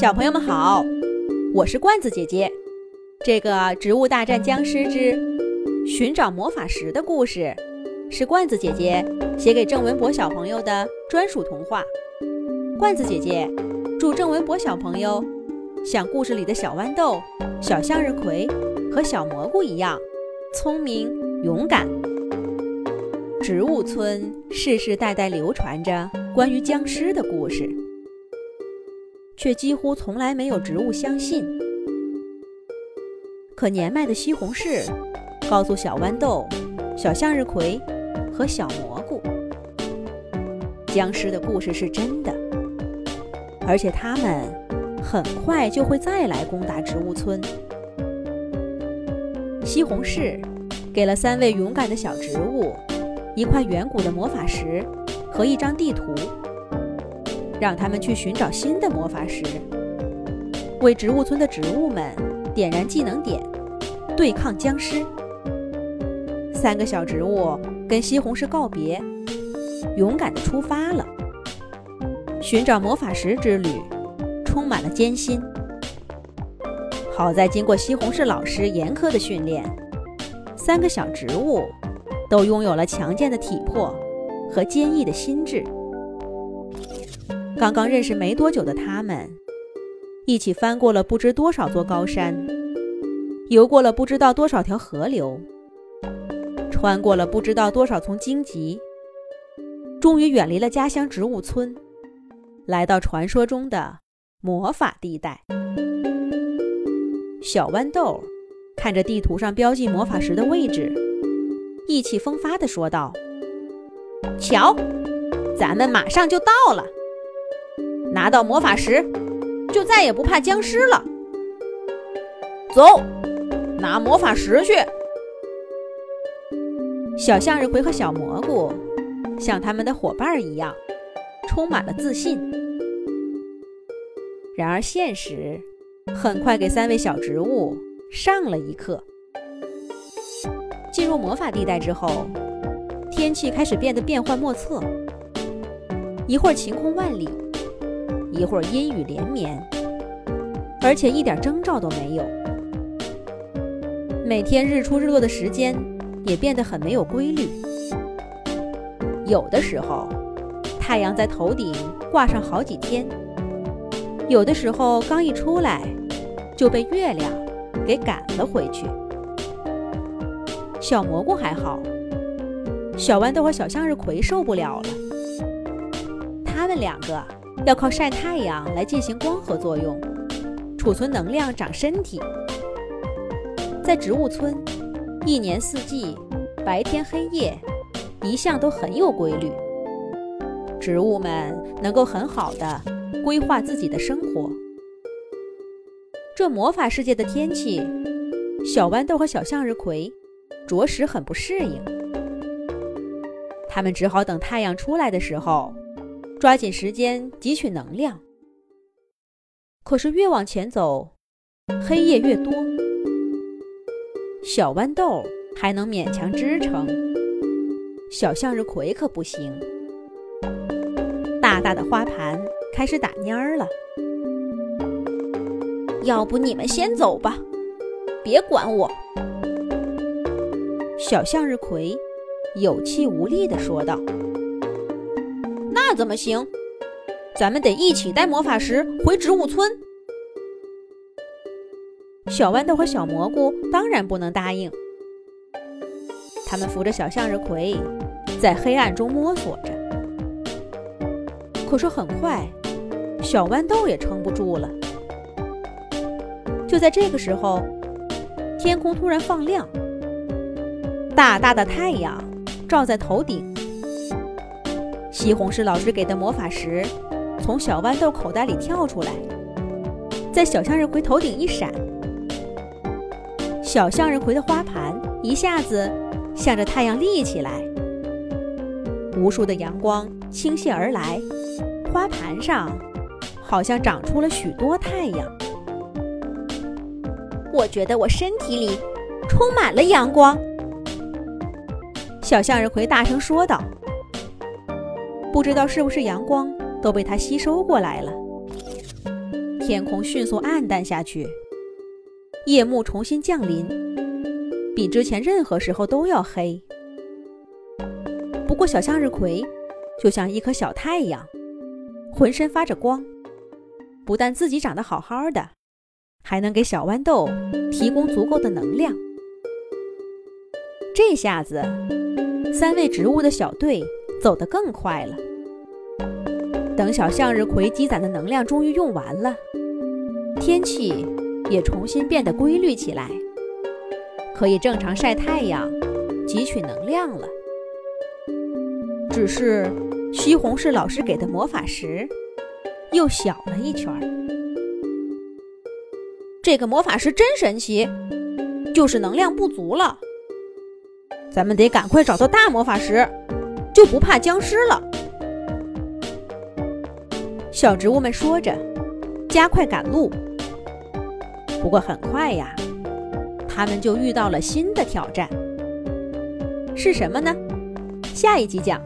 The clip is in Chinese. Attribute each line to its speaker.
Speaker 1: 小朋友们好，我是罐子姐姐。这个《植物大战僵尸之寻找魔法石》的故事，是罐子姐姐写给郑文博小朋友的专属童话。罐子姐姐祝郑文博小朋友像故事里的小豌豆、小向日葵和小蘑菇一样聪明勇敢。植物村世世代代流传着关于僵尸的故事。却几乎从来没有植物相信。可年迈的西红柿告诉小豌豆、小向日葵和小蘑菇，僵尸的故事是真的，而且他们很快就会再来攻打植物村。西红柿给了三位勇敢的小植物一块远古的魔法石和一张地图。让他们去寻找新的魔法石，为植物村的植物们点燃技能点，对抗僵尸。三个小植物跟西红柿告别，勇敢地出发了。寻找魔法石之旅充满了艰辛。好在经过西红柿老师严苛的训练，三个小植物都拥有了强健的体魄和坚毅的心智。刚刚认识没多久的他们，一起翻过了不知多少座高山，游过了不知道多少条河流，穿过了不知道多少丛荆棘，终于远离了家乡植物村，来到传说中的魔法地带。小豌豆看着地图上标记魔法石的位置，意气风发地说道：“瞧，咱们马上就到了。”拿到魔法石，就再也不怕僵尸了。走，拿魔法石去。小向日葵和小蘑菇像他们的伙伴一样，充满了自信。然而，现实很快给三位小植物上了一课。进入魔法地带之后，天气开始变得变幻莫测，一会儿晴空万里。一会儿阴雨连绵，而且一点征兆都没有。每天日出日落的时间也变得很没有规律。有的时候，太阳在头顶挂上好几天；有的时候，刚一出来就被月亮给赶了回去。小蘑菇还好，小豌豆和小向日葵受不了了。他们两个。要靠晒太阳来进行光合作用，储存能量，长身体。在植物村，一年四季，白天黑夜，一向都很有规律。植物们能够很好的规划自己的生活。这魔法世界的天气，小豌豆和小向日葵着实很不适应。他们只好等太阳出来的时候。抓紧时间汲取能量。可是越往前走，黑夜越多。小豌豆还能勉强支撑，小向日葵可不行。大大的花盘开始打蔫儿了。
Speaker 2: 要不你们先走吧，别管我。
Speaker 1: 小向日葵有气无力地说道。
Speaker 2: 那怎么行？咱们得一起带魔法石回植物村。
Speaker 1: 小豌豆和小蘑菇当然不能答应。他们扶着小向日葵，在黑暗中摸索着。可是很快，小豌豆也撑不住了。就在这个时候，天空突然放亮，大大的太阳照在头顶。西红柿老师给的魔法石从小豌豆口袋里跳出来，在小向日葵头顶一闪，小向日葵的花盘一下子向着太阳立起来，无数的阳光倾泻而来，花盘上好像长出了许多太阳。
Speaker 2: 我觉得我身体里充满了阳光，
Speaker 1: 小向日葵大声说道。不知道是不是阳光都被它吸收过来了。天空迅速暗淡下去，夜幕重新降临，比之前任何时候都要黑。不过，小向日葵就像一颗小太阳，浑身发着光，不但自己长得好好的，还能给小豌豆提供足够的能量。这下子，三位植物的小队走得更快了。等小向日葵积攒的能量终于用完了，天气也重新变得规律起来，可以正常晒太阳、汲取能量了。只是西红柿老师给的魔法石又小了一圈儿。
Speaker 2: 这个魔法石真神奇，就是能量不足了。咱们得赶快找到大魔法石，就不怕僵尸了。
Speaker 1: 小植物们说着，加快赶路。不过很快呀，他们就遇到了新的挑战。是什么呢？下一集讲。